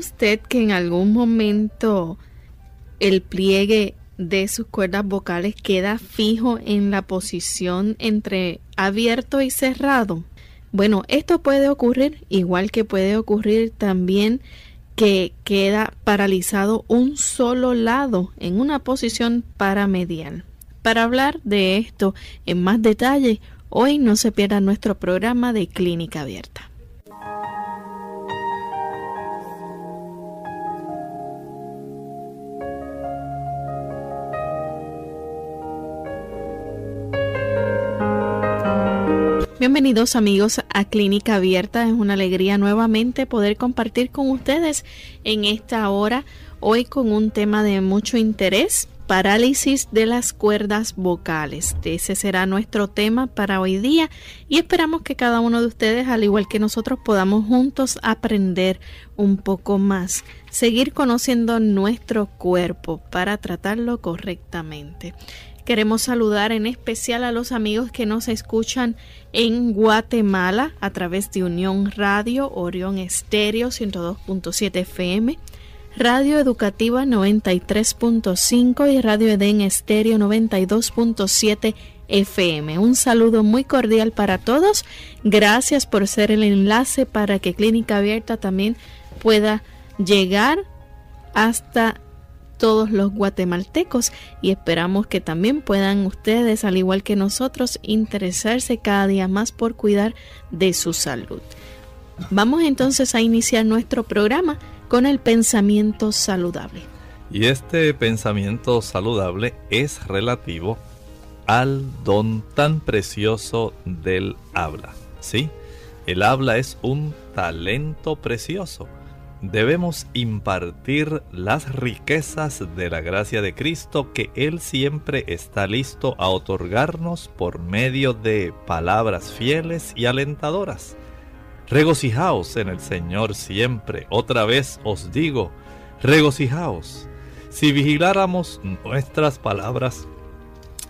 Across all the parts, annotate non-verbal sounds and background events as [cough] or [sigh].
Usted que en algún momento el pliegue de sus cuerdas vocales queda fijo en la posición entre abierto y cerrado? Bueno, esto puede ocurrir igual que puede ocurrir también que queda paralizado un solo lado en una posición paramedial. Para hablar de esto en más detalle, hoy no se pierda nuestro programa de Clínica Abierta. Bienvenidos amigos a Clínica Abierta. Es una alegría nuevamente poder compartir con ustedes en esta hora, hoy con un tema de mucho interés, parálisis de las cuerdas vocales. Ese será nuestro tema para hoy día y esperamos que cada uno de ustedes, al igual que nosotros, podamos juntos aprender un poco más, seguir conociendo nuestro cuerpo para tratarlo correctamente. Queremos saludar en especial a los amigos que nos escuchan en Guatemala a través de Unión Radio, Orión Estéreo 102.7 FM, Radio Educativa 93.5 y Radio Edén Estéreo 92.7 FM. Un saludo muy cordial para todos. Gracias por ser el enlace para que Clínica Abierta también pueda llegar hasta todos los guatemaltecos y esperamos que también puedan ustedes, al igual que nosotros, interesarse cada día más por cuidar de su salud. Vamos entonces a iniciar nuestro programa con el pensamiento saludable. Y este pensamiento saludable es relativo al don tan precioso del habla. ¿Sí? El habla es un talento precioso debemos impartir las riquezas de la gracia de Cristo que Él siempre está listo a otorgarnos por medio de palabras fieles y alentadoras. Regocijaos en el Señor siempre. Otra vez os digo, regocijaos. Si vigiláramos nuestras palabras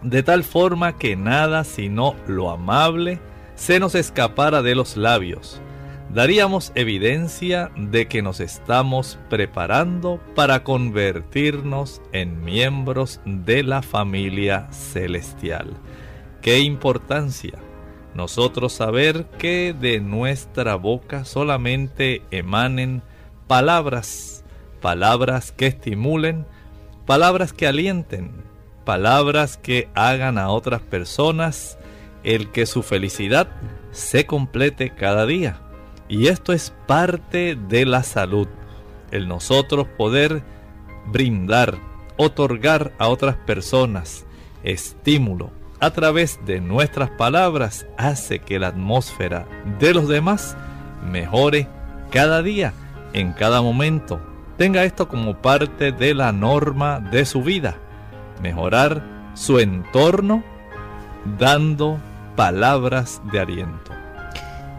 de tal forma que nada sino lo amable se nos escapara de los labios, daríamos evidencia de que nos estamos preparando para convertirnos en miembros de la familia celestial. Qué importancia nosotros saber que de nuestra boca solamente emanen palabras, palabras que estimulen, palabras que alienten, palabras que hagan a otras personas el que su felicidad se complete cada día y esto es parte de la salud, el nosotros poder brindar, otorgar a otras personas estímulo a través de nuestras palabras hace que la atmósfera de los demás mejore cada día, en cada momento. Tenga esto como parte de la norma de su vida. Mejorar su entorno dando palabras de aliento.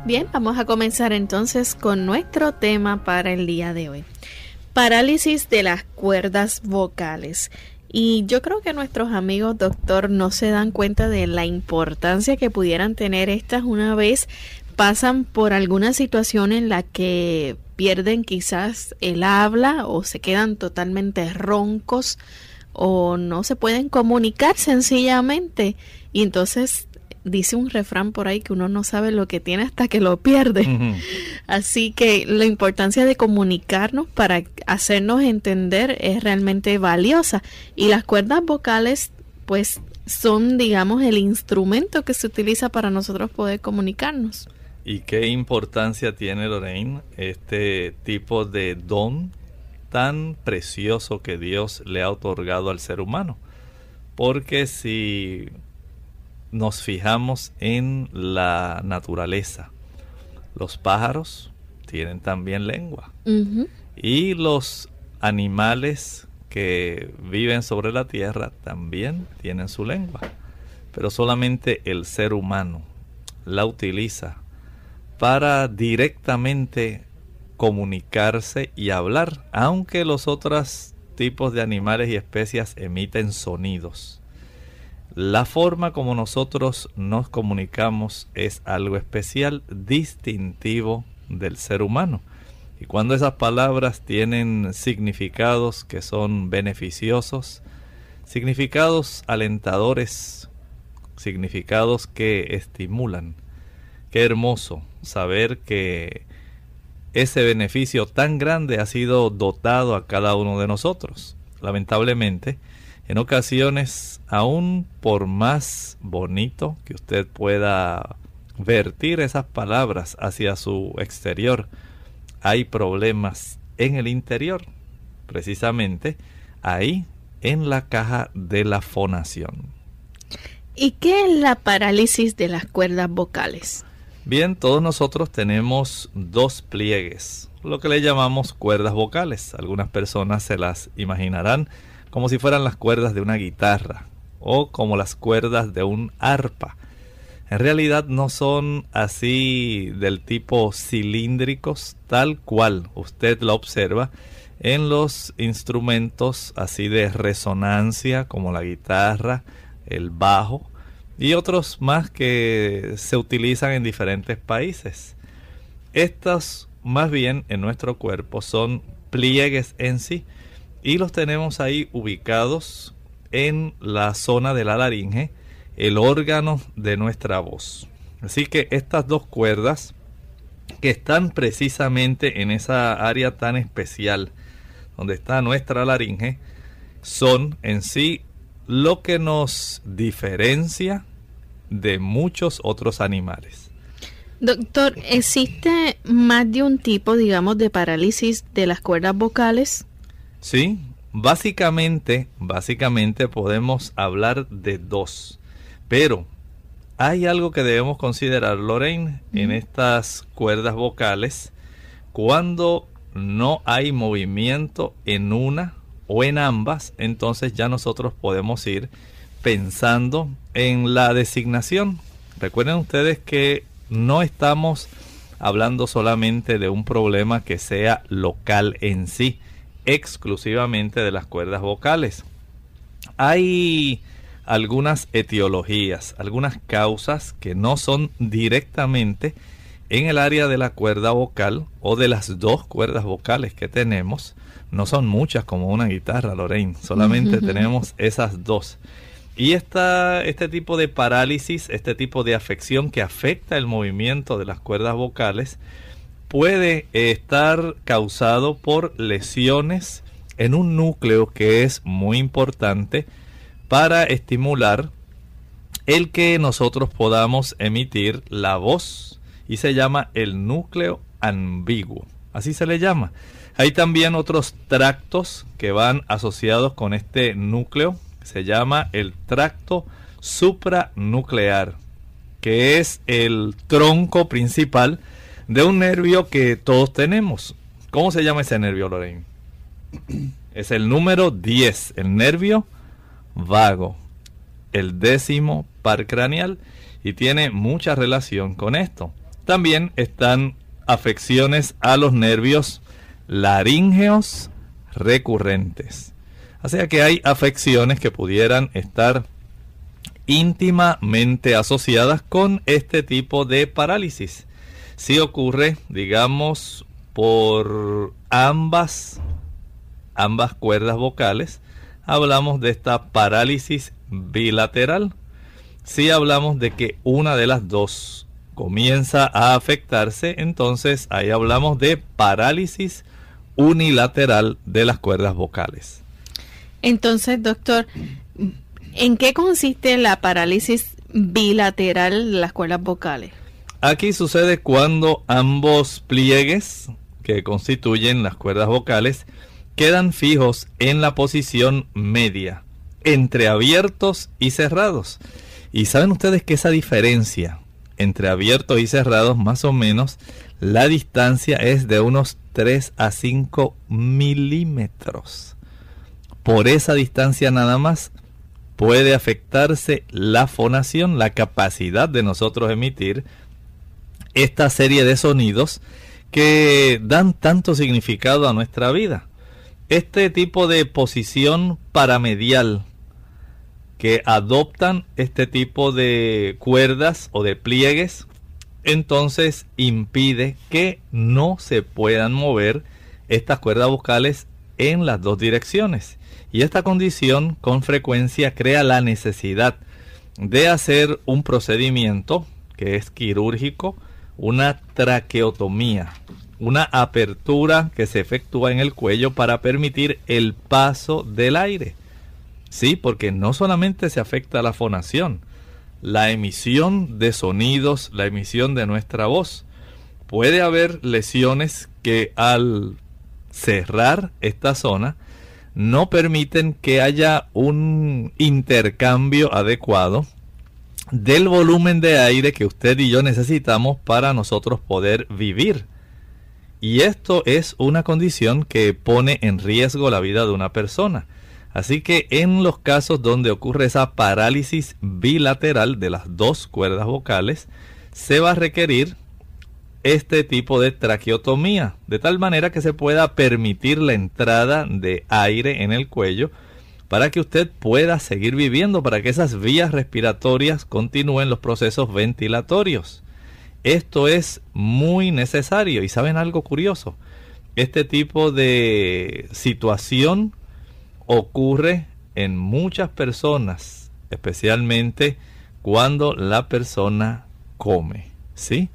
Bien, vamos a comenzar entonces con nuestro tema para el día de hoy. Parálisis de las cuerdas vocales. Y yo creo que nuestros amigos doctor no se dan cuenta de la importancia que pudieran tener estas una vez pasan por alguna situación en la que pierden quizás el habla o se quedan totalmente roncos o no se pueden comunicar sencillamente y entonces dice un refrán por ahí que uno no sabe lo que tiene hasta que lo pierde. [laughs] Así que la importancia de comunicarnos para hacernos entender es realmente valiosa. Y las cuerdas vocales, pues, son, digamos, el instrumento que se utiliza para nosotros poder comunicarnos. ¿Y qué importancia tiene, Lorraine, este tipo de don tan precioso que Dios le ha otorgado al ser humano? Porque si nos fijamos en la naturaleza. Los pájaros tienen también lengua. Y los animales que viven sobre la tierra también tienen su lengua. Pero solamente el ser humano la utiliza para directamente comunicarse y hablar, aunque los otros tipos de animales y especies emiten sonidos. La forma como nosotros nos comunicamos es algo especial, distintivo del ser humano. Y cuando esas palabras tienen significados que son beneficiosos, significados alentadores, significados que estimulan, qué hermoso saber que ese beneficio tan grande ha sido dotado a cada uno de nosotros. Lamentablemente, en ocasiones, aún por más bonito que usted pueda vertir esas palabras hacia su exterior, hay problemas en el interior, precisamente ahí en la caja de la fonación. ¿Y qué es la parálisis de las cuerdas vocales? Bien, todos nosotros tenemos dos pliegues, lo que le llamamos cuerdas vocales. Algunas personas se las imaginarán como si fueran las cuerdas de una guitarra o como las cuerdas de un arpa. En realidad no son así del tipo cilíndricos tal cual usted lo observa en los instrumentos así de resonancia como la guitarra, el bajo y otros más que se utilizan en diferentes países. Estas más bien en nuestro cuerpo son pliegues en sí y los tenemos ahí ubicados en la zona de la laringe, el órgano de nuestra voz. Así que estas dos cuerdas que están precisamente en esa área tan especial donde está nuestra laringe son en sí lo que nos diferencia de muchos otros animales. Doctor, ¿existe más de un tipo, digamos, de parálisis de las cuerdas vocales? Sí, básicamente, básicamente podemos hablar de dos. Pero hay algo que debemos considerar, Lorraine, en estas cuerdas vocales, cuando no hay movimiento en una o en ambas, entonces ya nosotros podemos ir pensando en la designación. Recuerden ustedes que no estamos hablando solamente de un problema que sea local en sí, exclusivamente de las cuerdas vocales. Hay algunas etiologías, algunas causas que no son directamente en el área de la cuerda vocal o de las dos cuerdas vocales que tenemos. No son muchas como una guitarra, Lorraine, solamente [laughs] tenemos esas dos. Y esta, este tipo de parálisis, este tipo de afección que afecta el movimiento de las cuerdas vocales, puede estar causado por lesiones en un núcleo que es muy importante para estimular el que nosotros podamos emitir la voz y se llama el núcleo ambiguo. Así se le llama. Hay también otros tractos que van asociados con este núcleo. Se llama el tracto supranuclear, que es el tronco principal de un nervio que todos tenemos. ¿Cómo se llama ese nervio, Lorraine? [clears throat] Es el número 10, el nervio vago, el décimo par craneal y tiene mucha relación con esto. También están afecciones a los nervios laríngeos recurrentes. O sea que hay afecciones que pudieran estar íntimamente asociadas con este tipo de parálisis si ocurre, digamos, por ambas, ambas cuerdas vocales, hablamos de esta parálisis bilateral. Si hablamos de que una de las dos comienza a afectarse, entonces ahí hablamos de parálisis unilateral de las cuerdas vocales. Entonces, doctor, ¿en qué consiste la parálisis bilateral de las cuerdas vocales? Aquí sucede cuando ambos pliegues que constituyen las cuerdas vocales quedan fijos en la posición media, entre abiertos y cerrados. Y saben ustedes que esa diferencia entre abiertos y cerrados, más o menos, la distancia es de unos 3 a 5 milímetros. Por esa distancia nada más puede afectarse la fonación, la capacidad de nosotros emitir esta serie de sonidos que dan tanto significado a nuestra vida. Este tipo de posición paramedial que adoptan este tipo de cuerdas o de pliegues, entonces impide que no se puedan mover estas cuerdas vocales en las dos direcciones. Y esta condición con frecuencia crea la necesidad de hacer un procedimiento que es quirúrgico, una traqueotomía, una apertura que se efectúa en el cuello para permitir el paso del aire. Sí, porque no solamente se afecta la fonación, la emisión de sonidos, la emisión de nuestra voz. Puede haber lesiones que al cerrar esta zona no permiten que haya un intercambio adecuado del volumen de aire que usted y yo necesitamos para nosotros poder vivir. Y esto es una condición que pone en riesgo la vida de una persona. Así que en los casos donde ocurre esa parálisis bilateral de las dos cuerdas vocales, se va a requerir este tipo de traqueotomía, de tal manera que se pueda permitir la entrada de aire en el cuello para que usted pueda seguir viviendo, para que esas vías respiratorias continúen los procesos ventilatorios. Esto es muy necesario y saben algo curioso. Este tipo de situación ocurre en muchas personas, especialmente cuando la persona come, ¿sí?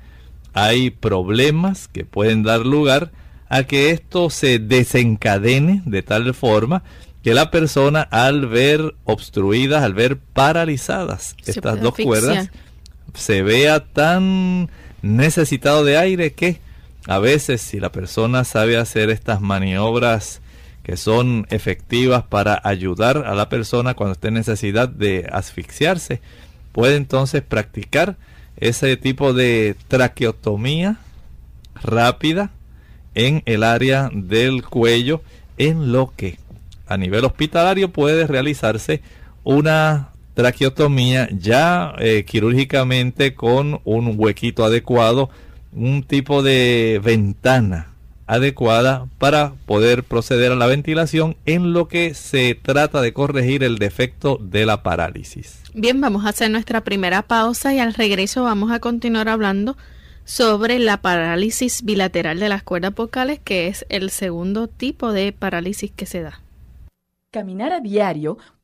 Hay problemas que pueden dar lugar a que esto se desencadene de tal forma que la persona al ver obstruidas, al ver paralizadas estas dos cuerdas, se vea tan necesitado de aire que a veces si la persona sabe hacer estas maniobras que son efectivas para ayudar a la persona cuando esté en necesidad de asfixiarse, puede entonces practicar ese tipo de traqueotomía rápida en el área del cuello en lo que a nivel hospitalario puede realizarse una traqueotomía ya eh, quirúrgicamente con un huequito adecuado, un tipo de ventana adecuada para poder proceder a la ventilación en lo que se trata de corregir el defecto de la parálisis. Bien, vamos a hacer nuestra primera pausa y al regreso vamos a continuar hablando sobre la parálisis bilateral de las cuerdas vocales, que es el segundo tipo de parálisis que se da. Caminar a diario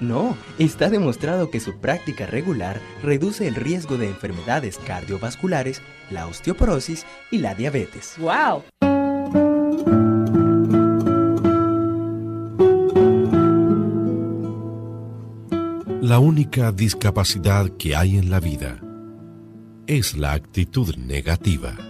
No, está demostrado que su práctica regular reduce el riesgo de enfermedades cardiovasculares, la osteoporosis y la diabetes. ¡wow! La única discapacidad que hay en la vida es la actitud negativa.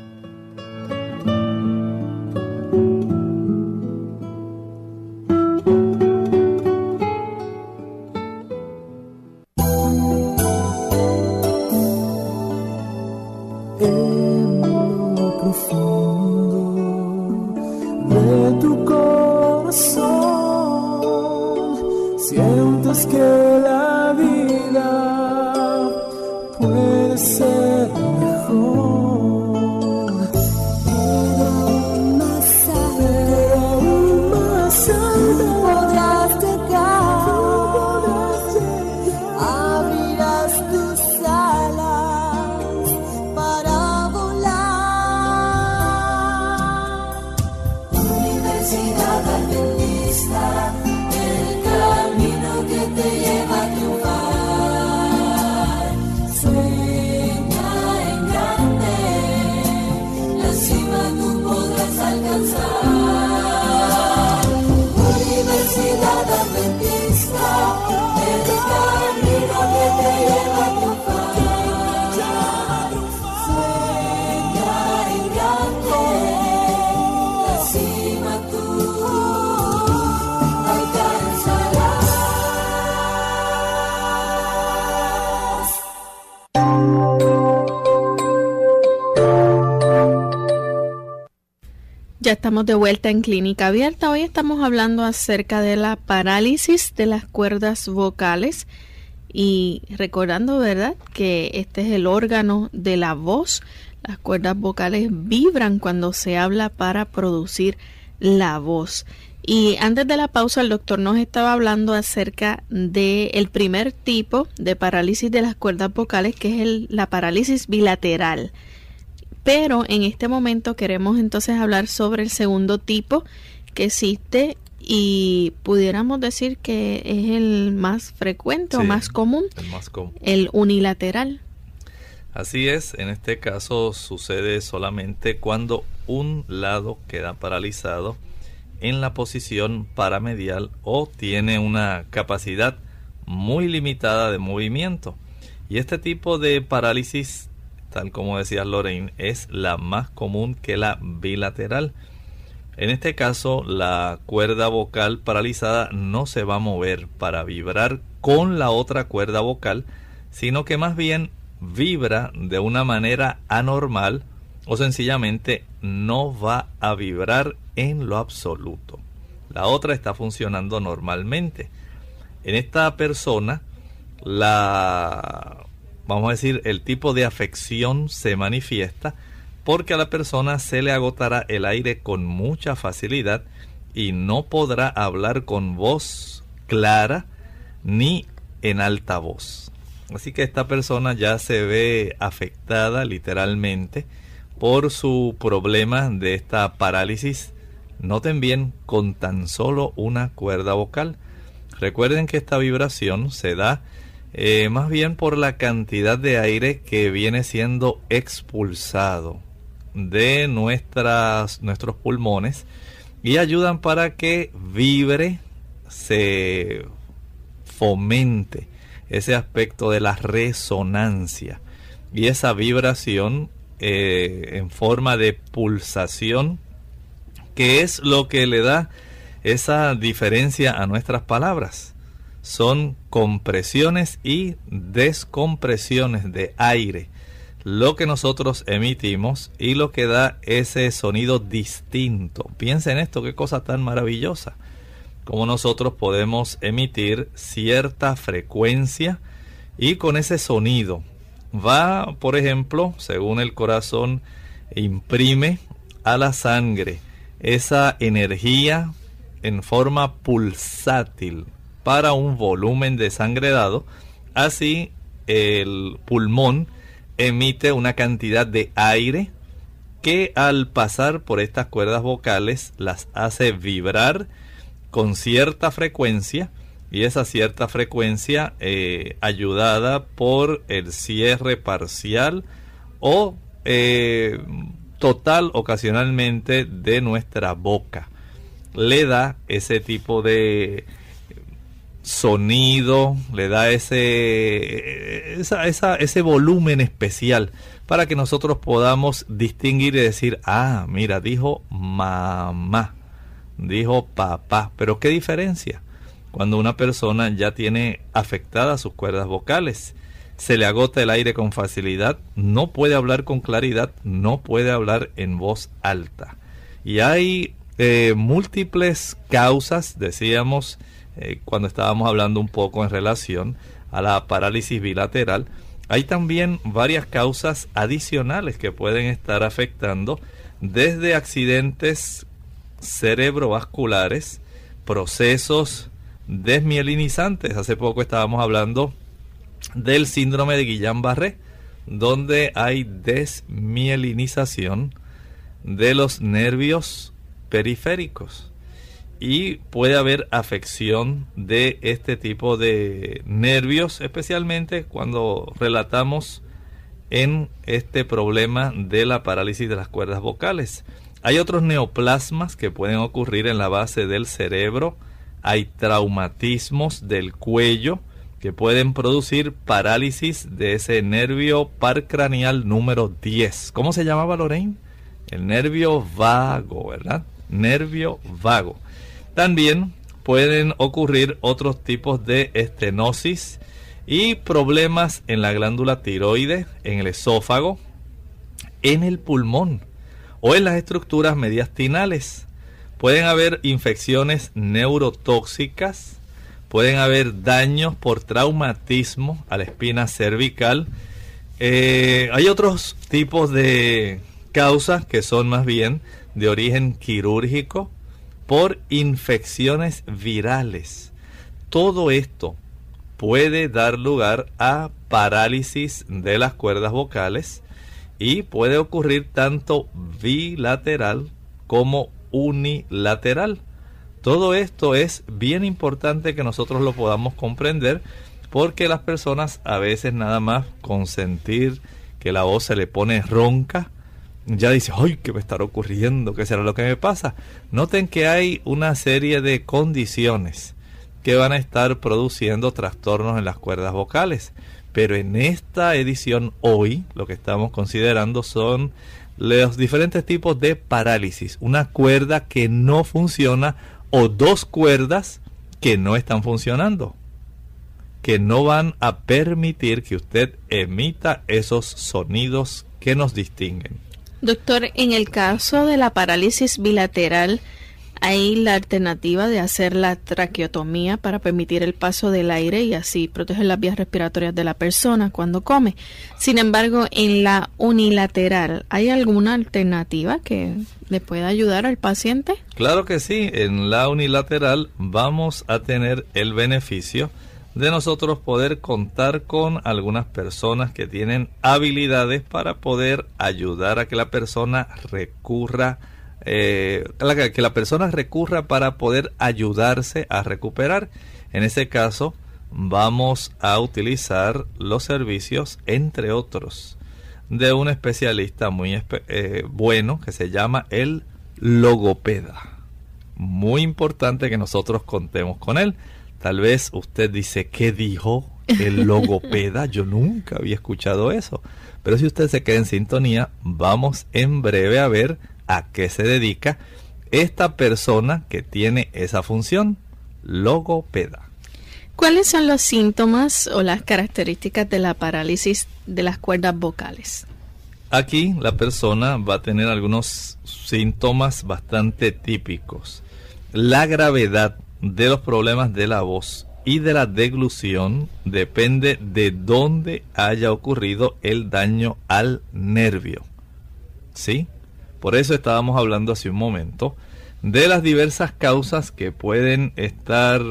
Ya estamos de vuelta en Clínica Abierta. Hoy estamos hablando acerca de la parálisis de las cuerdas vocales y recordando, ¿verdad?, que este es el órgano de la voz. Las cuerdas vocales vibran cuando se habla para producir la voz. Y antes de la pausa, el doctor nos estaba hablando acerca del primer tipo de parálisis de las cuerdas vocales, que es el- la parálisis bilateral. Pero en este momento queremos entonces hablar sobre el segundo tipo que existe y pudiéramos decir que es el más frecuente o más común, El más común. el unilateral. Así es, en este caso sucede solamente cuando un lado queda paralizado en la posición paramedial o tiene una capacidad muy limitada de movimiento. Y este tipo de parálisis, tal como decía Lorraine, es la más común que la bilateral. En este caso, la cuerda vocal paralizada no se va a mover para vibrar con la otra cuerda vocal, sino que más bien vibra de una manera anormal o sencillamente no va a vibrar en lo absoluto. La otra está funcionando normalmente. En esta persona, la vamos a decir, el tipo de afección se manifiesta porque a la persona se le agotará el aire con mucha facilidad y no podrá hablar con voz clara ni en alta voz. Así que esta persona ya se ve afectada literalmente por su problema de esta parálisis. Noten bien con tan solo una cuerda vocal. Recuerden que esta vibración se da eh, más bien por la cantidad de aire que viene siendo expulsado de nuestras, nuestros pulmones y ayudan para que vibre, se fomente ese aspecto de la resonancia y esa vibración eh, en forma de pulsación que es lo que le da esa diferencia a nuestras palabras. Son compresiones y descompresiones de aire lo que nosotros emitimos y lo que da ese sonido distinto. Piensen en esto, qué cosa tan maravillosa. Como nosotros podemos emitir cierta frecuencia y con ese sonido va, por ejemplo, según el corazón, imprime a la sangre esa energía en forma pulsátil para un volumen de sangre dado. Así el pulmón emite una cantidad de aire que al pasar por estas cuerdas vocales las hace vibrar con cierta frecuencia y esa cierta frecuencia eh, ayudada por el cierre parcial o eh, total ocasionalmente de nuestra boca le da ese tipo de sonido, le da ese, ese volumen especial para que nosotros podamos distinguir y decir, ah, mira, dijo mamá, dijo papá, pero ¿qué diferencia? Cuando una persona ya tiene afectadas sus cuerdas vocales, se le agota el aire con facilidad, no puede hablar con claridad, no puede hablar en voz alta. Y hay eh, múltiples causas, decíamos, eh, cuando estábamos hablando un poco en relación a la parálisis bilateral, hay también varias causas adicionales que pueden estar afectando desde accidentes cerebrovasculares, procesos desmielinizantes. Hace poco estábamos hablando del síndrome de Guillain-Barré, donde hay desmielinización de los nervios periféricos y puede haber afección de este tipo de nervios, especialmente cuando relatamos en este problema de la parálisis de las cuerdas vocales. Hay otros neoplasmas que pueden ocurrir en la base del cerebro, hay traumatismos del cuello que pueden producir parálisis de ese nervio parcranial número 10. ¿Cómo se llamaba Lorraine? El nervio vago, ¿verdad? Nervio vago. También pueden ocurrir otros tipos de estenosis y problemas en la glándula tiroide, en el esófago, en el pulmón o en las estructuras mediastinales. Pueden haber infecciones neurotóxicas, pueden haber daños por traumatismo a la espina cervical. Eh, hay otros tipos de causas que son más bien de origen quirúrgico, por infecciones virales. Todo esto puede dar lugar a parálisis de las cuerdas vocales y puede ocurrir tanto bilateral como unilateral. Todo esto es bien importante que nosotros lo podamos comprender porque las personas a veces nada más con sentir que la voz se le pone ronca, ya dice, ¡ay, qué me estará ocurriendo! ¿Qué será lo que me pasa? Noten que hay una serie de condiciones que van a estar produciendo trastornos en las cuerdas vocales. Pero en esta edición hoy lo que estamos considerando son los diferentes tipos de parálisis. Una cuerda que no funciona o dos cuerdas que no están funcionando. Que no van a permitir que usted emita esos sonidos que nos distinguen. Doctor, en el caso de la parálisis bilateral, hay la alternativa de hacer la traqueotomía para permitir el paso del aire y así proteger las vías respiratorias de la persona cuando come. Sin embargo, en la unilateral, ¿hay alguna alternativa que le pueda ayudar al paciente? Claro que sí, en la unilateral vamos a tener el beneficio de nosotros poder contar con algunas personas que tienen habilidades para poder ayudar a que la persona recurra, eh, que la persona recurra para poder ayudarse a recuperar. En ese caso, vamos a utilizar los servicios, entre otros, de un especialista muy eh, bueno que se llama el logopeda. Muy importante que nosotros contemos con él. Tal vez usted dice, ¿qué dijo El logopeda, yo nunca había escuchado eso. Pero si usted se queda en sintonía, vamos en breve a ver a qué se dedica esta persona que tiene esa función, logopeda. ¿Cuáles son los síntomas o las características de la parálisis de las cuerdas vocales? Aquí la persona va a tener algunos síntomas bastante típicos. La gravedad de los problemas de la voz y de la deglución depende de dónde haya ocurrido el daño al nervio. ¿Sí? Por eso estábamos hablando hace un momento de las diversas causas que pueden estar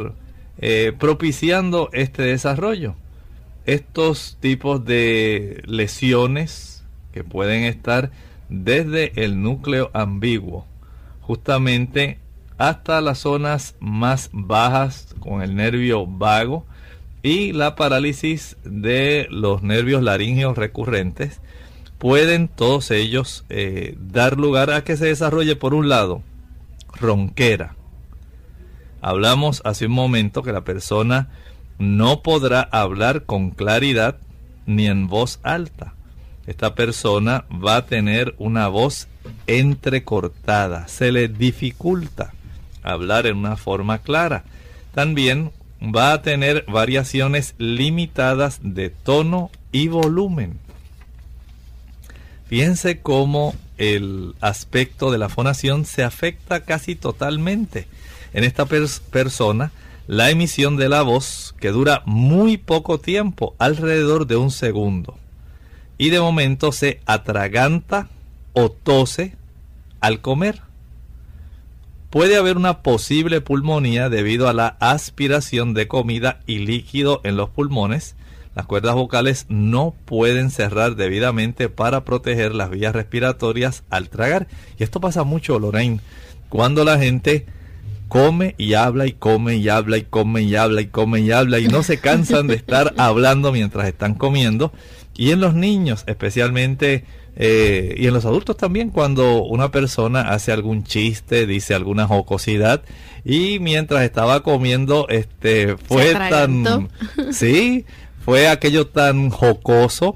eh, propiciando este desarrollo. Estos tipos de lesiones que pueden estar desde el núcleo ambiguo, justamente hasta las zonas más bajas con el nervio vago y la parálisis de los nervios laringeos recurrentes, pueden todos ellos eh, dar lugar a que se desarrolle por un lado ronquera. Hablamos hace un momento que la persona no podrá hablar con claridad ni en voz alta. Esta persona va a tener una voz entrecortada, se le dificulta hablar en una forma clara. También va a tener variaciones limitadas de tono y volumen. Fíjense cómo el aspecto de la fonación se afecta casi totalmente. En esta persona, la emisión de la voz, que dura muy poco tiempo, alrededor de un segundo, y de momento se atraganta o tose al comer. Puede haber una posible pulmonía debido a la aspiración de comida y líquido en los pulmones. Las cuerdas vocales no pueden cerrar debidamente para proteger las vías respiratorias al tragar. Y esto pasa mucho, Lorraine, cuando la gente come y habla y come y habla y come y habla y come y habla y no se cansan de estar [laughs] hablando mientras están comiendo. Y en los niños, especialmente eh, y en los adultos también, cuando una persona hace algún chiste, dice alguna jocosidad, y mientras estaba comiendo, este, fue tan, sí, fue aquello tan jocoso,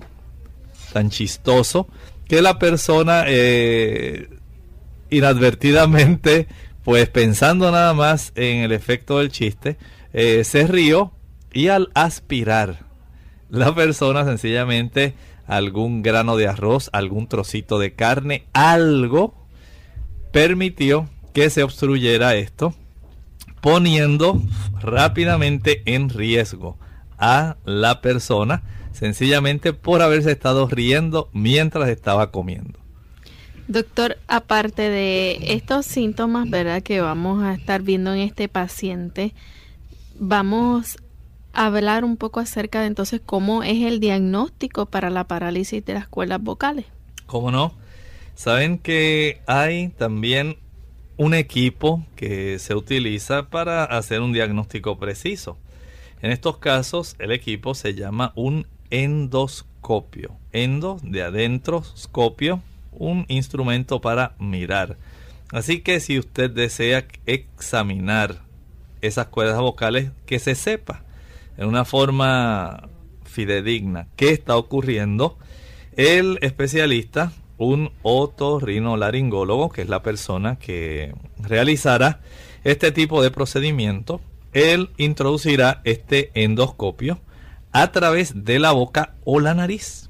tan chistoso, que la persona eh, inadvertidamente, pues pensando nada más en el efecto del chiste, eh, se rió y al aspirar, la persona sencillamente algún grano de arroz, algún trocito de carne, algo permitió que se obstruyera esto, poniendo rápidamente en riesgo a la persona, sencillamente por haberse estado riendo mientras estaba comiendo. Doctor, aparte de estos síntomas, ¿verdad? Que vamos a estar viendo en este paciente, vamos hablar un poco acerca de entonces cómo es el diagnóstico para la parálisis de las cuerdas vocales. ¿Cómo no? Saben que hay también un equipo que se utiliza para hacer un diagnóstico preciso. En estos casos, el equipo se llama un endoscopio. Endo de adentro, scopio, un instrumento para mirar. Así que si usted desea examinar esas cuerdas vocales, que se sepa en una forma fidedigna qué está ocurriendo, el especialista, un otorrinolaringólogo, que es la persona que realizará este tipo de procedimiento, él introducirá este endoscopio a través de la boca o la nariz.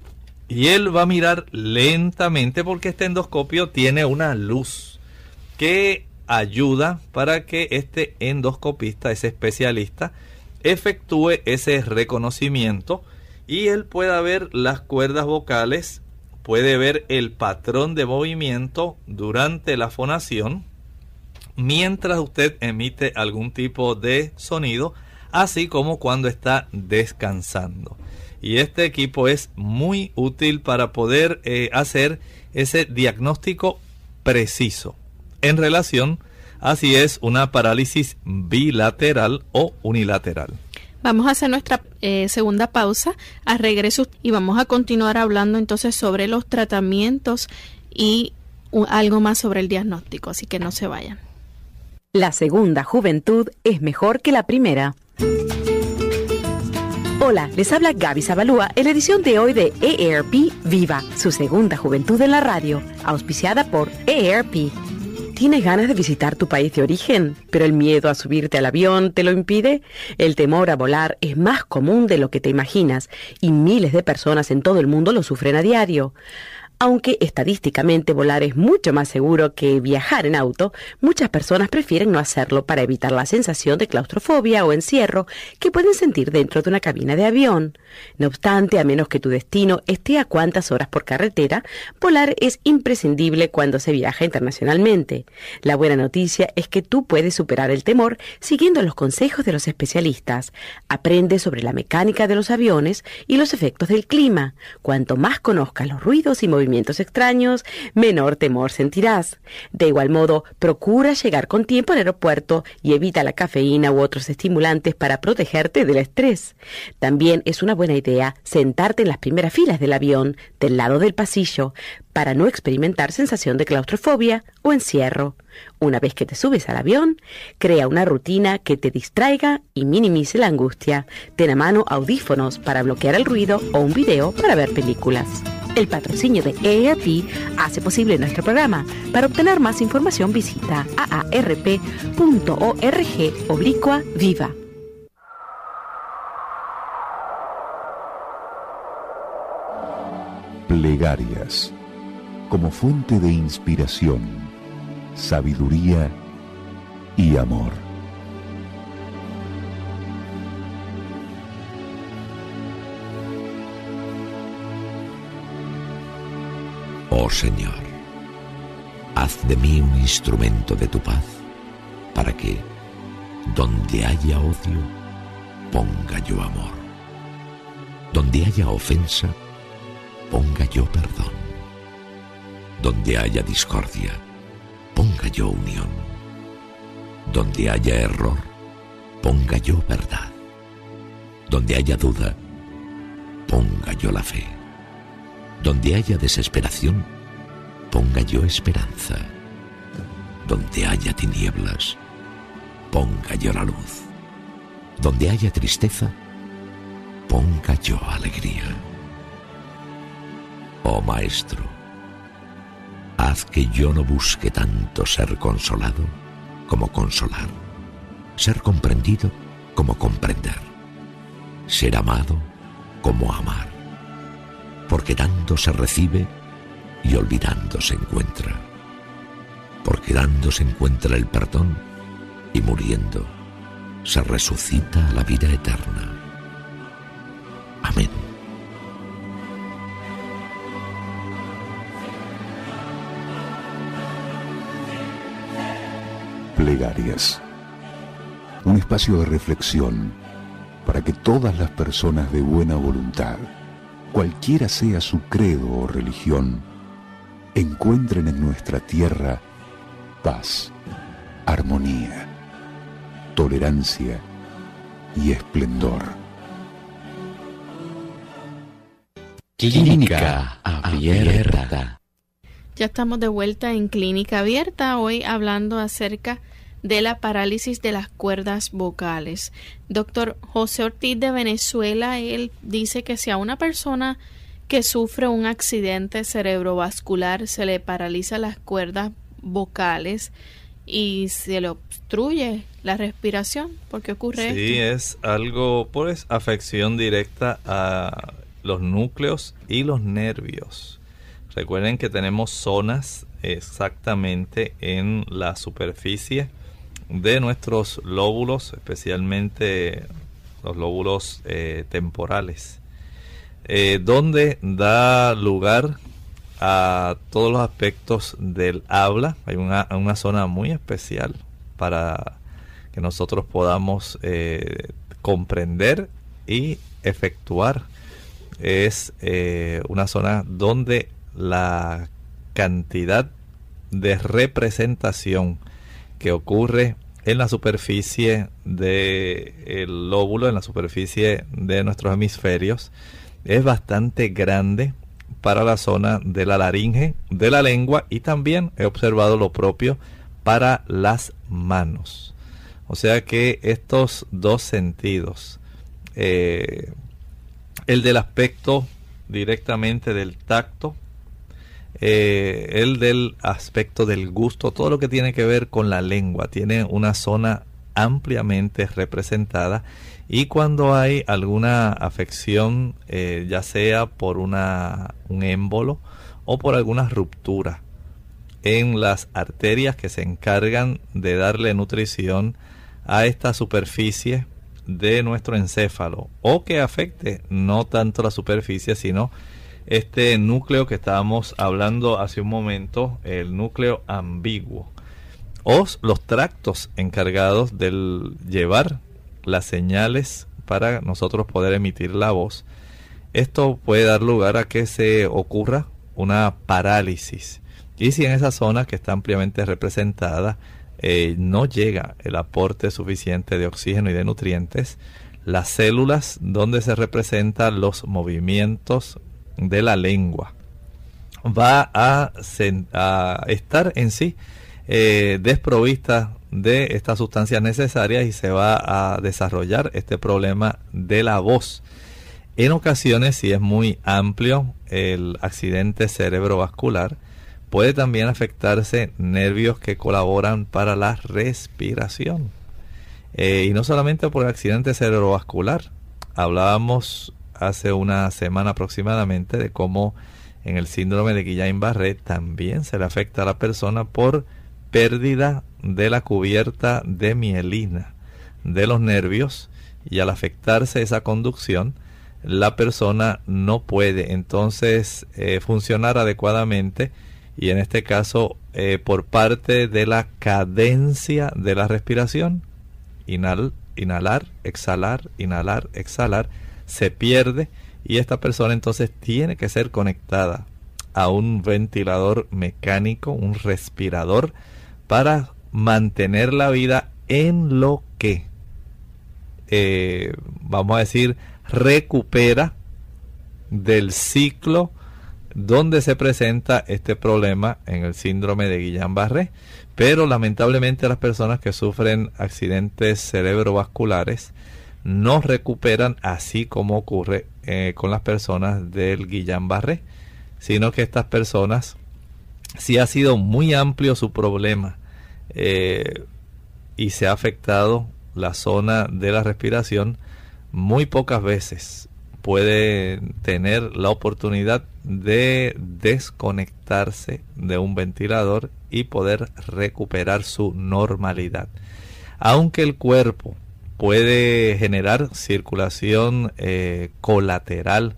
Y él va a mirar lentamente porque este endoscopio tiene una luz que ayuda para que este endoscopista, ese especialista, efectúe ese reconocimiento y él pueda ver las cuerdas vocales, puede ver el patrón de movimiento durante la fonación mientras usted emite algún tipo de sonido, así como cuando está descansando. Y este equipo es muy útil para poder eh, hacer ese diagnóstico preciso en relación Así es, una parálisis bilateral o unilateral. Vamos a hacer nuestra eh, segunda pausa a regreso y vamos a continuar hablando entonces sobre los tratamientos y algo más sobre el diagnóstico, así que no se vayan. La segunda juventud es mejor que la primera. Hola, les habla Gaby Zabalúa en la edición de hoy de EARP Viva, su segunda juventud en la radio, auspiciada por EARP. ¿Tienes ganas de visitar tu país de origen, pero el miedo a subirte al avión te lo impide? El temor a volar es más común de lo que te imaginas y miles de personas en todo el mundo lo sufren a diario. Aunque estadísticamente volar es mucho más seguro que viajar en auto, muchas personas prefieren no hacerlo para evitar la sensación de claustrofobia o encierro que pueden sentir dentro de una cabina de avión. No obstante, a menos que tu destino esté a cuantas horas por carretera, volar es imprescindible cuando se viaja internacionalmente. La buena noticia es que tú puedes superar el temor siguiendo los consejos de los especialistas. Aprende sobre la mecánica de los aviones y los efectos del clima. Cuanto más conozcas los ruidos y movimientos extraños, menor temor sentirás. De igual modo, procura llegar con tiempo al aeropuerto y evita la cafeína u otros estimulantes para protegerte del estrés. También es una buena idea sentarte en las primeras filas del avión, del lado del pasillo, para no experimentar sensación de claustrofobia o encierro. Una vez que te subes al avión, crea una rutina que te distraiga y minimice la angustia. Ten a mano audífonos para bloquear el ruido o un video para ver películas. El patrocinio de EAP hace posible nuestro programa. Para obtener más información visita aarp.org oblicua viva. Plegarias como fuente de inspiración, sabiduría y amor. Oh Señor, haz de mí un instrumento de tu paz, para que, donde haya odio, ponga yo amor. Donde haya ofensa, ponga yo perdón. Donde haya discordia, ponga yo unión. Donde haya error, ponga yo verdad. Donde haya duda, ponga yo la fe. Donde haya desesperación, ponga yo esperanza. Donde haya tinieblas, ponga yo la luz. Donde haya tristeza, ponga yo alegría. Oh Maestro, haz que yo no busque tanto ser consolado como consolar, ser comprendido como comprender, ser amado como amar porque dando se recibe y olvidando se encuentra, porque dando se encuentra el perdón y muriendo se resucita a la vida eterna. Amén. Plegarias. Un espacio de reflexión para que todas las personas de buena voluntad cualquiera sea su credo o religión, encuentren en nuestra tierra paz, armonía, tolerancia y esplendor. Clínica Abierta. Ya estamos de vuelta en Clínica Abierta, hoy hablando acerca de la parálisis de las cuerdas vocales. Doctor José Ortiz de Venezuela, él dice que si a una persona que sufre un accidente cerebrovascular se le paraliza las cuerdas vocales y se le obstruye la respiración, ¿por qué ocurre esto? Sí, es algo, pues, afección directa a los núcleos y los nervios. Recuerden que tenemos zonas exactamente en la superficie de nuestros lóbulos, especialmente los lóbulos eh, temporales, eh, donde da lugar a todos los aspectos del habla. Hay una, una zona muy especial para que nosotros podamos eh, comprender y efectuar. Es una zona donde la cantidad de representación que ocurre en la superficie del lóbulo, en la superficie de nuestros hemisferios, es bastante grande para la zona de la laringe, de la lengua y también he observado lo propio para las manos. O sea que estos dos sentidos, eh, el del aspecto directamente del tacto, eh, el del aspecto del gusto, todo lo que tiene que ver con la lengua, tiene una zona ampliamente representada y cuando hay alguna afección, eh, ya sea por una, un émbolo o por alguna ruptura en las arterias que se encargan de darle nutrición a esta superficie de nuestro encéfalo o que afecte no tanto la superficie sino este núcleo que estábamos hablando hace un momento, el núcleo ambiguo o los tractos encargados de llevar las señales para nosotros poder emitir la voz. Esto puede dar lugar a que se ocurra una parálisis. Y si en esa zona que está ampliamente representada eh, no llega el aporte suficiente de oxígeno y de nutrientes, las células donde se representan los movimientos de la lengua va a, estar en sí eh, desprovista de estas sustancias necesarias y se va a desarrollar este problema de la voz. En ocasiones, si es muy amplio el accidente cerebrovascular, puede también afectarse nervios que colaboran para la respiración. Eh, y no solamente por el accidente cerebrovascular. Hablábamos hace una semana aproximadamente de cómo en el síndrome de Guillain-Barré también se le afecta a la persona por pérdida de la cubierta de mielina de los nervios y al afectarse esa conducción la persona no puede entonces eh, funcionar adecuadamente y en este caso eh, por parte de la cadencia de la respiración inhalar, exhalar, inhalar, exhalar se pierde y esta persona entonces tiene que ser conectada a un ventilador mecánico, un respirador para mantener la vida en lo que, eh, vamos a decir, recupera del ciclo donde se presenta este problema en el síndrome de Guillain-Barré. Pero lamentablemente las personas que sufren accidentes cerebrovasculares no recuperan así como ocurre eh, con las personas del Guillain-Barré, sino que estas personas, si ha sido muy amplio su problema eh, y se ha afectado la zona de la respiración, muy pocas veces puede tener la oportunidad de desconectarse de un ventilador y poder recuperar su normalidad. Aunque el cuerpo puede generar circulación eh, colateral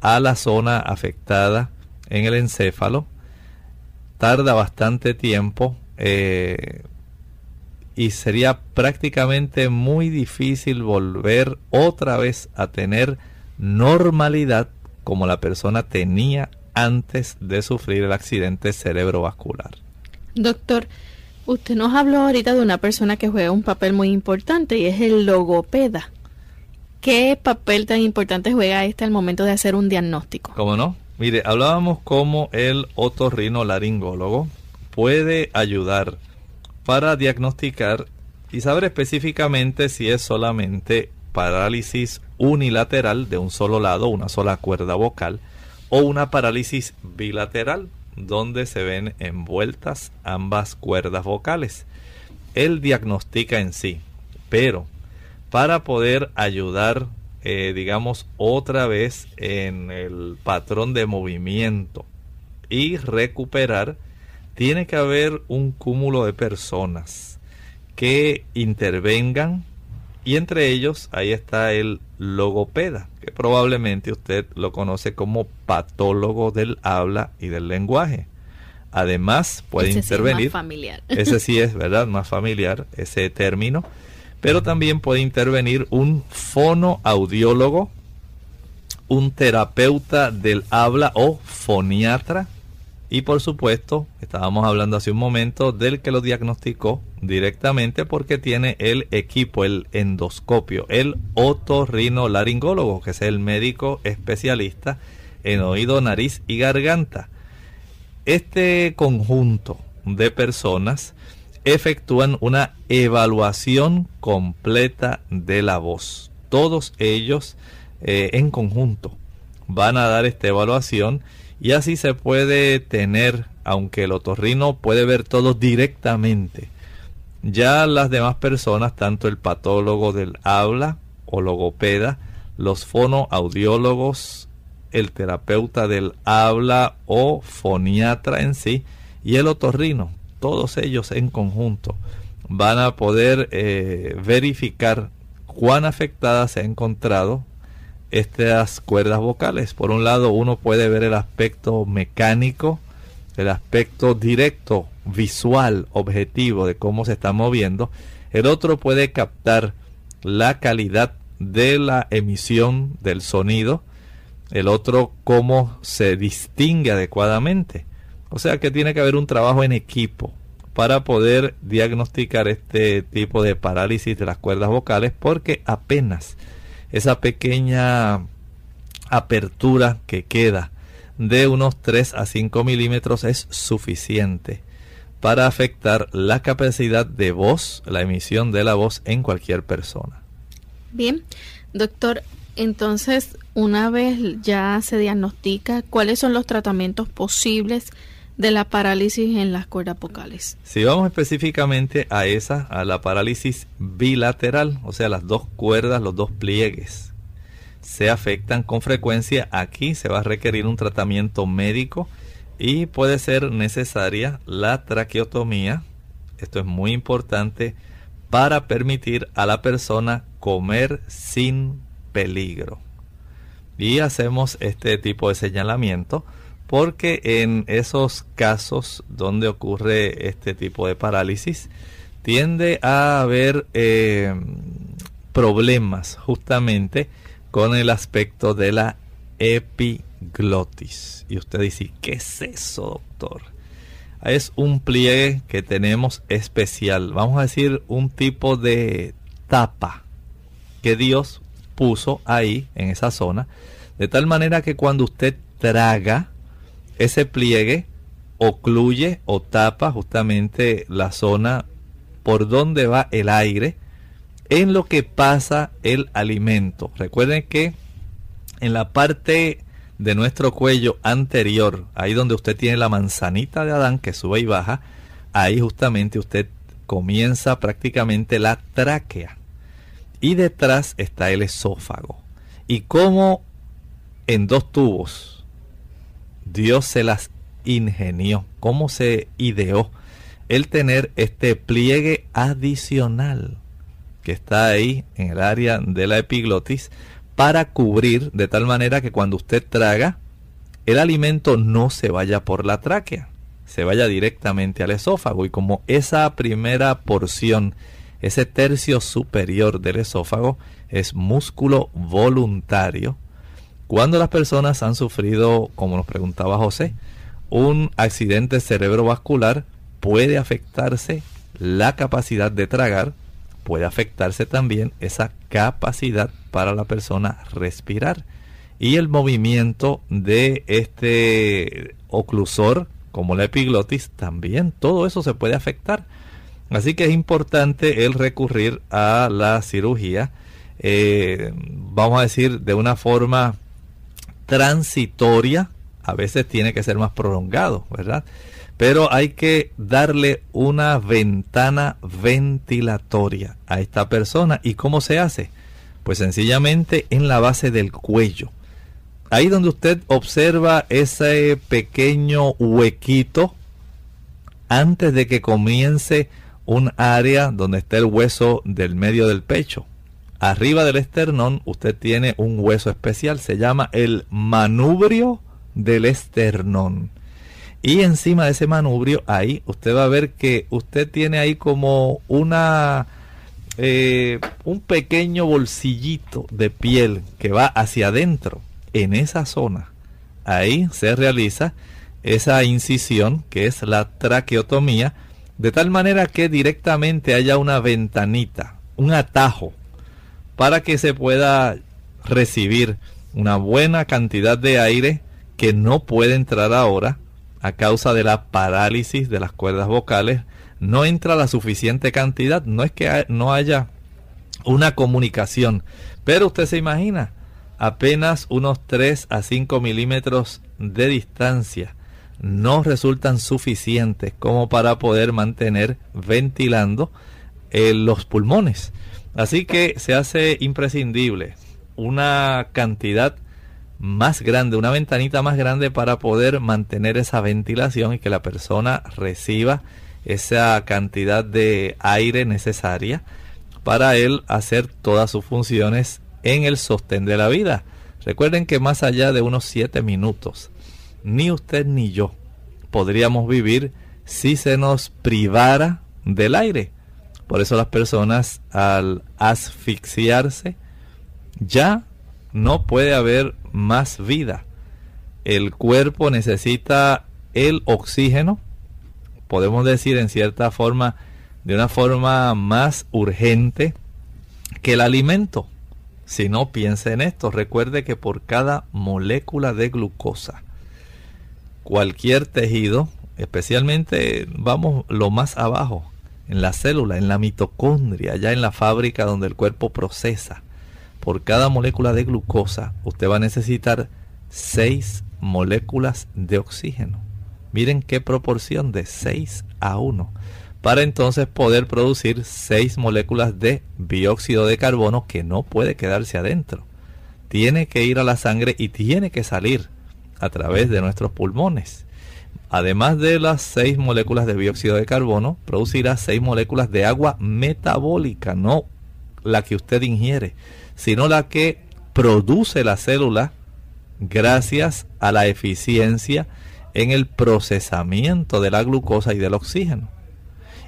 a la zona afectada en el encéfalo, tarda bastante tiempo eh, y sería prácticamente muy difícil volver otra vez a tener normalidad como la persona tenía antes de sufrir el accidente cerebrovascular. Doctor, usted nos habló ahorita de una persona que juega un papel muy importante y es el logopeda. ¿Qué papel tan importante juega este al momento de hacer un diagnóstico? ¿Cómo no? Mire, hablábamos como el otorrinolaringólogo puede ayudar para diagnosticar y saber específicamente si es solamente parálisis unilateral de un solo lado, una sola cuerda vocal, o una parálisis bilateral, donde se ven envueltas ambas cuerdas vocales. Él diagnostica en sí, pero para poder ayudar, eh, digamos, otra vez en el patrón de movimiento y recuperar, tiene que haber un cúmulo de personas que intervengan y entre ellos ahí está el logopeda, que probablemente usted lo conoce como patólogo del habla y del lenguaje. Además puede intervenir, familiar. [laughs] ese sí es verdad, más familiar ese término, pero también puede intervenir un fonoaudiólogo, un terapeuta del habla o foniatra, y por supuesto, estábamos hablando hace un momento del que lo diagnosticó directamente porque tiene el equipo, el endoscopio, el otorrinolaringólogo, que es el médico especialista en oído, nariz y garganta. Este conjunto de personas efectúan una evaluación completa de la voz. Todos ellos eh, en conjunto van a dar esta evaluación y así se puede tener, aunque el otorrino puede ver todo directamente, ya las demás personas, tanto el patólogo del habla o logopeda, los fonoaudiólogos, el terapeuta del habla o foniatra en sí y el otorrino, todos ellos en conjunto van a poder eh, verificar cuán afectada se ha encontrado estas cuerdas vocales. Por un lado, uno puede ver el aspecto mecánico, el aspecto directo, visual, objetivo de cómo se está moviendo. El otro puede captar la calidad de la emisión del sonido. El otro, cómo se distingue adecuadamente. O sea que tiene que haber un trabajo en equipo para poder diagnosticar este tipo de parálisis de las cuerdas vocales porque apenas esa pequeña apertura que queda de unos 3 a 5 milímetros es suficiente para afectar la capacidad de voz, la emisión de la voz en cualquier persona. Bien, doctor, entonces una vez ya se diagnostica, ¿cuáles son los tratamientos posibles de la parálisis en las cuerdas vocales. Si vamos específicamente a esa, a la parálisis bilateral, o sea, las dos cuerdas, los dos pliegues, se afectan con frecuencia, aquí se va a requerir un tratamiento médico y puede ser necesaria la traqueotomía. Esto es muy importante para permitir a la persona comer sin peligro. Y hacemos este tipo de señalamiento porque en esos casos donde ocurre este tipo de parálisis tiende a haber eh, problemas justamente con el aspecto de la epiglotis. Y usted dice, ¿qué es eso, doctor? Es un pliegue que tenemos especial, vamos a decir un tipo de tapa que Dios puso ahí en esa zona, de tal manera que cuando usted traga, ese pliegue ocluye o tapa justamente la zona por donde va el aire en lo que pasa el alimento. Recuerden que en la parte de nuestro cuello anterior, ahí donde usted tiene la manzanita de Adán que sube y baja, ahí justamente usted comienza prácticamente la tráquea. Y detrás está el esófago. Y como en dos tubos, Dios se las ingenió, cómo se ideó el tener este pliegue adicional que está ahí en el área de la epiglotis para cubrir de tal manera que cuando usted traga, el alimento no se vaya por la tráquea, se vaya directamente al esófago y como esa primera porción, ese tercio superior del esófago es músculo voluntario, cuando las personas han sufrido, como nos preguntaba José, un accidente cerebrovascular, puede afectarse la capacidad de tragar, puede afectarse también esa capacidad para la persona respirar. Y el movimiento de este oclusor, como la epiglotis, también todo eso se puede afectar. Así que es importante el recurrir a la cirugía, eh, vamos a decir, de una forma transitoria, a veces tiene que ser más prolongado, ¿verdad? Pero hay que darle una ventana ventilatoria a esta persona. ¿Y cómo se hace? Pues sencillamente en la base del cuello. Ahí donde usted observa ese pequeño huequito antes de que comience un área donde está el hueso del medio del pecho. Arriba del esternón usted tiene un hueso especial, se llama el manubrio del esternón. Y encima de ese manubrio, ahí usted va a ver que usted tiene ahí como una eh, un pequeño bolsillito de piel que va hacia adentro. En esa zona, ahí se realiza esa incisión que es la traqueotomía, de tal manera que directamente haya una ventanita, un atajo para que se pueda recibir una buena cantidad de aire que no puede entrar ahora a causa de la parálisis de las cuerdas vocales. No entra la suficiente cantidad, no es que no haya una comunicación, pero usted se imagina, apenas unos 3 a 5 milímetros de distancia no resultan suficientes como para poder mantener ventilando eh, los pulmones. Así que se hace imprescindible una cantidad más grande, una ventanita más grande para poder mantener esa ventilación y que la persona reciba esa cantidad de aire necesaria para él hacer todas sus funciones en el sostén de la vida. Recuerden que más allá de unos 7 minutos, ni usted ni yo podríamos vivir si se nos privara del aire. Por eso las personas al asfixiarse ya no puede haber más vida. El cuerpo necesita el oxígeno, podemos decir en cierta forma, de una forma más urgente que el alimento. Si no piense en esto, recuerde que por cada molécula de glucosa, cualquier tejido, especialmente vamos lo más abajo, en la célula, en la mitocondria, ya en la fábrica donde el cuerpo procesa, por cada molécula de glucosa, usted va a necesitar 6 moléculas de oxígeno. Miren qué proporción de 6 a 1 para entonces poder producir 6 moléculas de dióxido de carbono que no puede quedarse adentro. Tiene que ir a la sangre y tiene que salir a través de nuestros pulmones. Además de las 6 moléculas de dióxido de carbono, producirá 6 moléculas de agua metabólica, no la que usted ingiere, sino la que produce la célula gracias a la eficiencia en el procesamiento de la glucosa y del oxígeno.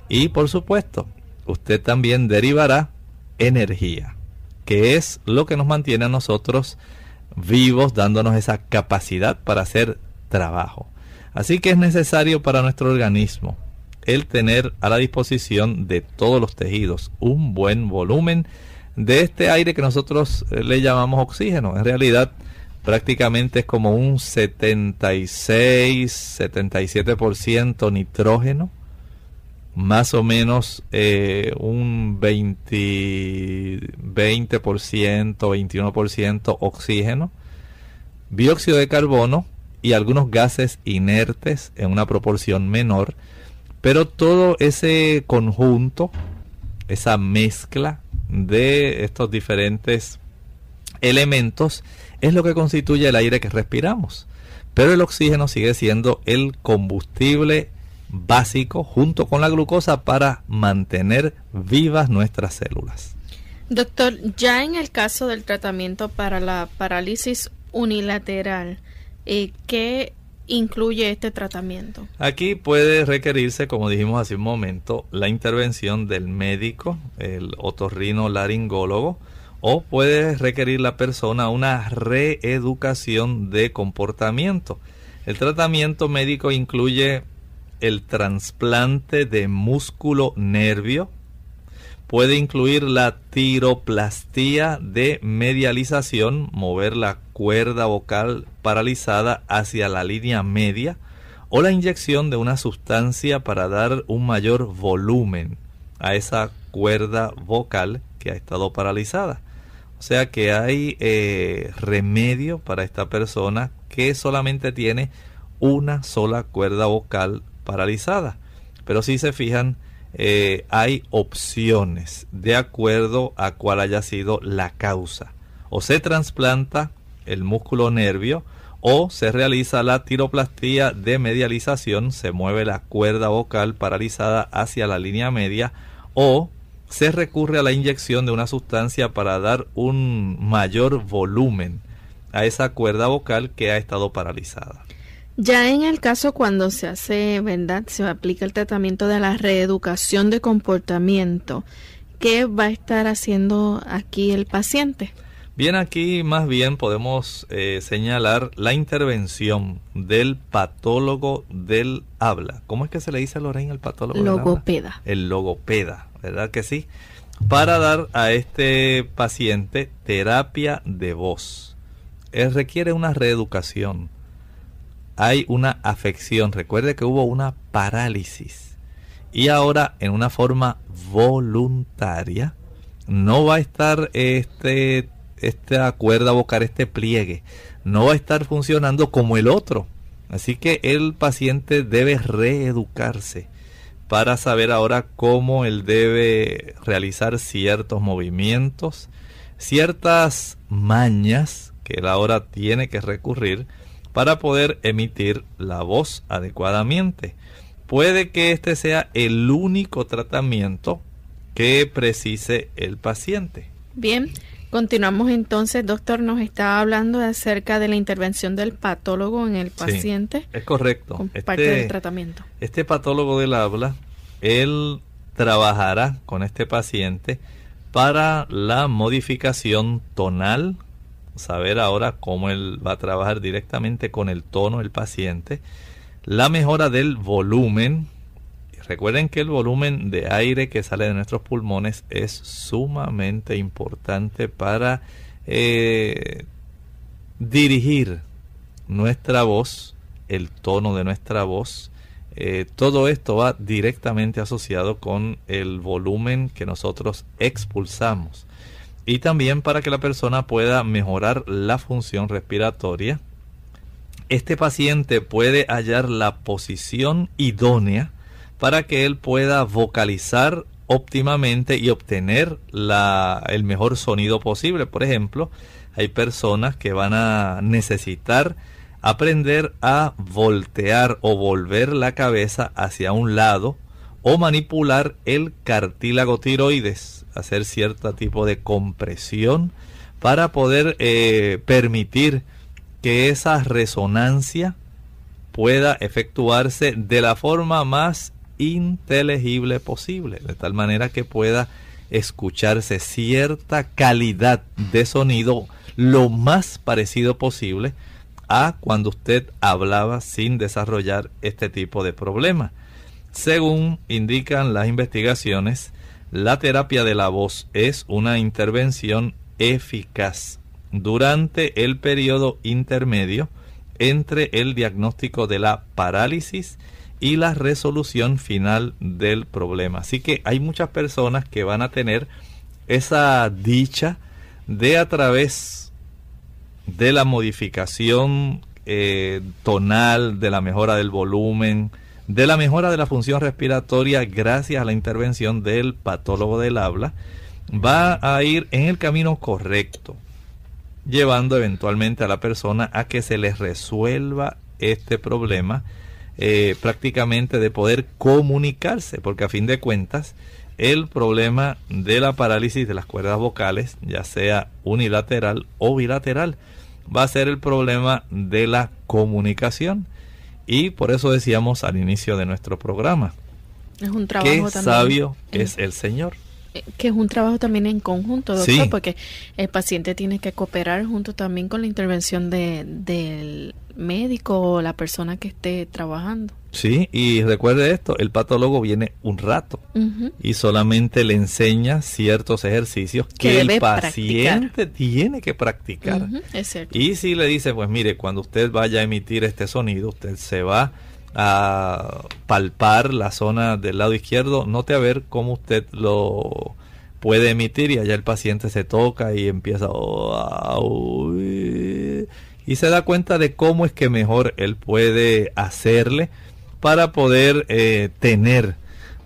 Y por supuesto, usted también derivará energía, que es lo que nos mantiene a nosotros vivos, dándonos esa capacidad para hacer trabajo. Así que es necesario para nuestro organismo el tener a la disposición de todos los tejidos un buen volumen de este aire que nosotros eh, le llamamos oxígeno. En realidad, prácticamente es como un 76, 77% nitrógeno, más o menos eh, un 20, 20%, 21% oxígeno, dióxido de carbono y algunos gases inertes en una proporción menor, pero todo ese conjunto, esa mezcla de estos diferentes elementos es lo que constituye el aire que respiramos. Pero el oxígeno sigue siendo el combustible básico junto con la glucosa para mantener vivas nuestras células. Doctor, ya en el caso del tratamiento para la parálisis unilateral, ¿qué incluye este tratamiento? Aquí puede requerirse, como dijimos hace un momento, la intervención del médico, el otorrino laringólogo, o puede requerir la persona una reeducación de comportamiento. El tratamiento médico incluye el trasplante de músculo nervio, puede incluir la tiroplastía de medialización, mover la cuerda vocal paralizada hacia la línea media, o la inyección de una sustancia para dar un mayor volumen a esa cuerda vocal que ha estado paralizada. O sea que hay eh, remedio para esta persona que solamente tiene una sola cuerda vocal paralizada. Pero si se fijan, eh, hay opciones de acuerdo a cuál haya sido la causa. O se trasplanta el músculo nervio o se realiza la tiroplastía de medialización, se mueve la cuerda vocal paralizada hacia la línea media o se recurre a la inyección de una sustancia para dar un mayor volumen a esa cuerda vocal que ha estado paralizada. Ya en el caso cuando se hace, ¿verdad? Se aplica el tratamiento de la reeducación de comportamiento. ¿Qué va a estar haciendo aquí el paciente? Bien, aquí más bien podemos eh, señalar la intervención del patólogo del habla. ¿Cómo es que se le dice a Lorraine el patólogo logopeda. El logopeda, ¿verdad que sí? Para dar a este paciente terapia de voz. Él requiere una reeducación. Hay una afección. Recuerde que hubo una parálisis. Y ahora en una forma voluntaria no va a estar este esta cuerda vocal, este pliegue, no va a estar funcionando como el otro. Así que el paciente debe reeducarse para saber ahora cómo él debe realizar ciertos movimientos, ciertas mañas que él ahora tiene que recurrir para poder emitir la voz adecuadamente. Puede que este sea el único tratamiento que precise el paciente. Bien, continuamos entonces, doctor, nos estaba hablando acerca de la intervención del patólogo en el paciente. es correcto. Parte Este- del tratamiento. Este patólogo del habla, él trabajará con este paciente para la modificación tonal, saber ahora cómo él va a trabajar directamente con el tono del paciente, la mejora del volumen. Recuerden que el volumen de aire que sale de nuestros pulmones es sumamente importante para eh, dirigir nuestra voz, el tono de nuestra voz. Eh, todo esto va directamente asociado con el volumen que nosotros expulsamos. Y también para que la persona pueda mejorar la función respiratoria. Este paciente puede hallar la posición idónea para que él pueda vocalizar óptimamente y obtener la- el mejor sonido posible. Por ejemplo, hay personas que van a necesitar aprender a voltear o volver la cabeza hacia un lado o manipular el cartílago tiroides, hacer cierto tipo de compresión para poder eh, permitir que esa resonancia pueda efectuarse de la forma más inteligible posible, de tal manera que pueda escucharse cierta calidad de sonido lo más parecido posible a cuando usted hablaba sin desarrollar este tipo de problema. Según indican las investigaciones, la terapia de la voz es una intervención eficaz durante el periodo intermedio entre el diagnóstico de la parálisis la resolución final del problema. Así que hay muchas personas que van a tener esa dicha de a través de la modificación eh, tonal, de la mejora del volumen, de la mejora de la función respiratoria gracias a la intervención del patólogo del habla, va a ir en el camino correcto, llevando eventualmente a la persona a que se les resuelva este problema eh, prácticamente de poder comunicarse, porque a fin de cuentas el problema de la parálisis de las cuerdas vocales, ya sea unilateral o bilateral, va a ser el problema de la comunicación. Y por eso decíamos al inicio de nuestro programa, Es un trabajo qué también. sabio en- es el Señor. Que es un trabajo también en conjunto, doctor, Sí. porque el paciente tiene que cooperar junto también con la intervención de, del médico o la persona que esté trabajando. Sí, y recuerde esto, el patólogo viene un rato y solamente le enseña ciertos ejercicios Que que, el paciente tiene que practicar. Ujú, Es cierto. Y si le dice, pues mire, cuando usted vaya a emitir este sonido, usted se va a palpar la zona del lado izquierdo, note a ver cómo usted lo puede emitir y allá el paciente se toca y empieza "Oh, y se da cuenta de cómo es que mejor él puede hacerle para poder eh, tener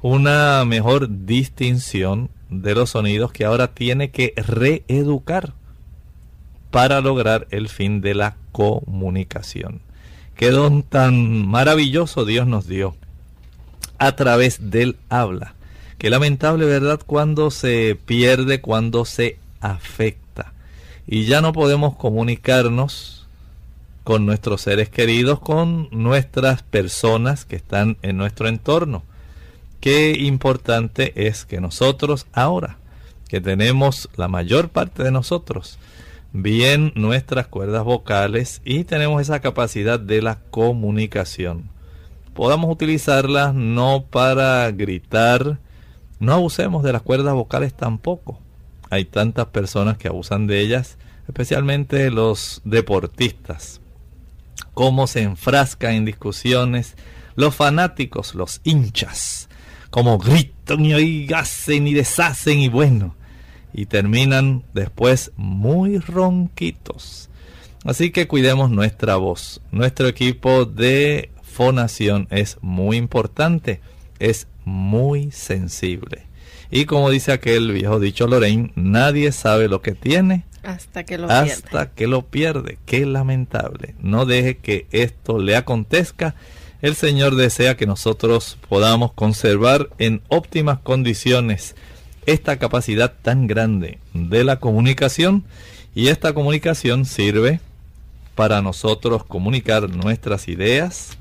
una mejor distinción de los sonidos que ahora tiene que reeducar para lograr el fin de la comunicación. Qué don tan maravilloso Dios nos dio a través del habla. Qué lamentable, ¿verdad? Cuando se pierde, cuando se afecta. Y ya no podemos comunicarnos con nuestros seres queridos, con nuestras personas que están en nuestro entorno. Qué importante es que nosotros ahora, que tenemos la mayor parte de nosotros, bien nuestras cuerdas vocales y tenemos esa capacidad de la comunicación. Podamos utilizarlas no para gritar, no abusemos de las cuerdas vocales tampoco. Hay tantas personas que abusan de ellas, especialmente los deportistas. Cómo se enfrascan en discusiones los fanáticos, los hinchas, como gritan y hacen y deshacen y bueno. Y terminan después muy ronquitos. Así que cuidemos nuestra voz. Nuestro equipo de fonación es muy importante, es muy sensible. Y como dice aquel viejo dicho Lorraine, nadie sabe lo que tiene hasta que lo hasta pierde. que lo pierde. Qué lamentable. No deje que esto le acontezca. El Señor desea que nosotros podamos conservar en óptimas condiciones esta capacidad tan grande de la comunicación y esta comunicación sirve para nosotros comunicar nuestras ideas,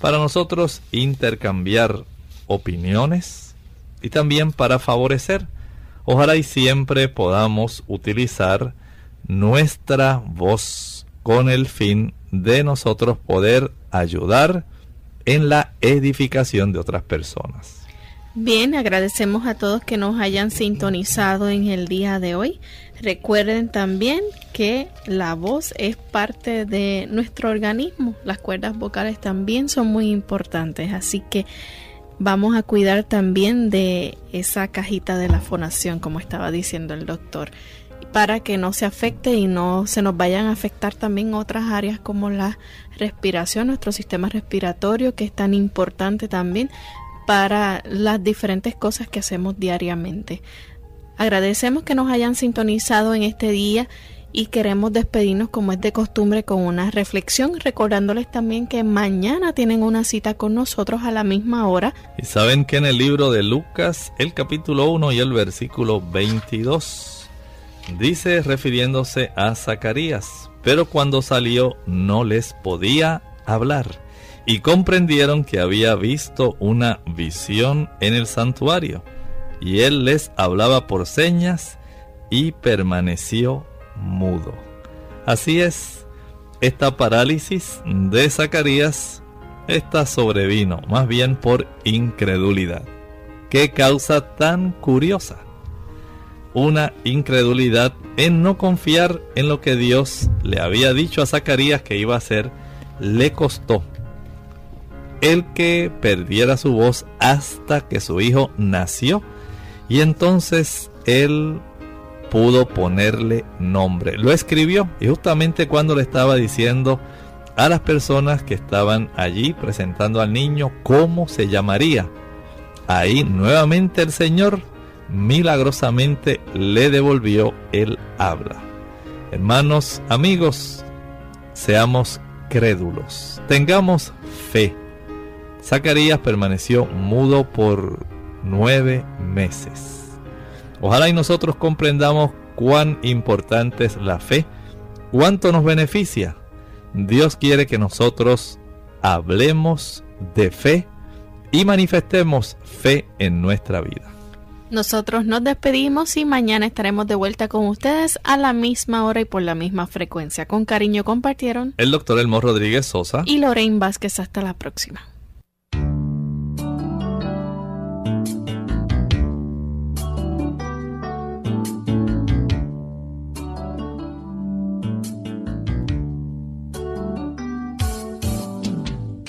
para nosotros intercambiar opiniones y también para favorecer. Ojalá y siempre podamos utilizar nuestra voz con el fin de nosotros poder ayudar en la edificación de otras personas. Bien, agradecemos a todos que nos hayan sintonizado en el día de hoy. Recuerden también que la voz es parte de nuestro organismo. Las cuerdas vocales también son muy importantes, así que vamos a cuidar también de esa cajita de la fonación, como estaba diciendo el doctor, para que no se afecte y no se nos vayan a afectar también otras áreas como la respiración, nuestro sistema respiratorio, que es tan importante también para las diferentes cosas que hacemos diariamente. Agradecemos que nos hayan sintonizado en este día y queremos despedirnos como es de costumbre con una reflexión, recordándoles también que mañana tienen una cita con nosotros a la misma hora. Y saben que en el libro de Lucas, el capítulo 1 y el versículo 22, dice refiriéndose a Zacarías, pero cuando salió no les podía hablar y comprendieron que había visto una visión en el santuario. Y él les hablaba por señas y permaneció mudo. Así es, esta parálisis de Zacarías, esta sobrevino más bien por incredulidad. ¿Qué causa tan curiosa? Una incredulidad en no confiar en lo que Dios le había dicho a Zacarías que iba a hacer, le costó el que perdiera su voz hasta que su hijo nació y entonces él pudo ponerle nombre. Lo escribió y justamente cuando le estaba diciendo a las personas que estaban allí presentando al niño cómo se llamaría, ahí nuevamente el Señor milagrosamente le devolvió el habla. Hermanos, amigos, seamos crédulos, tengamos fe Zacarías permaneció mudo por nueve meses. Ojalá y nosotros comprendamos cuán importante es la fe, cuánto nos beneficia. Dios quiere que nosotros hablemos de fe y manifestemos fe en nuestra vida. Nosotros nos despedimos y mañana estaremos de vuelta con ustedes a la misma hora y por la misma frecuencia. Con cariño compartieron el doctor Elmo Rodríguez Sosa y Lorraine Vázquez. Hasta la próxima.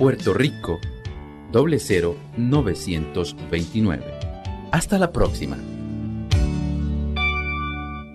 Puerto Rico 00929. Hasta la próxima.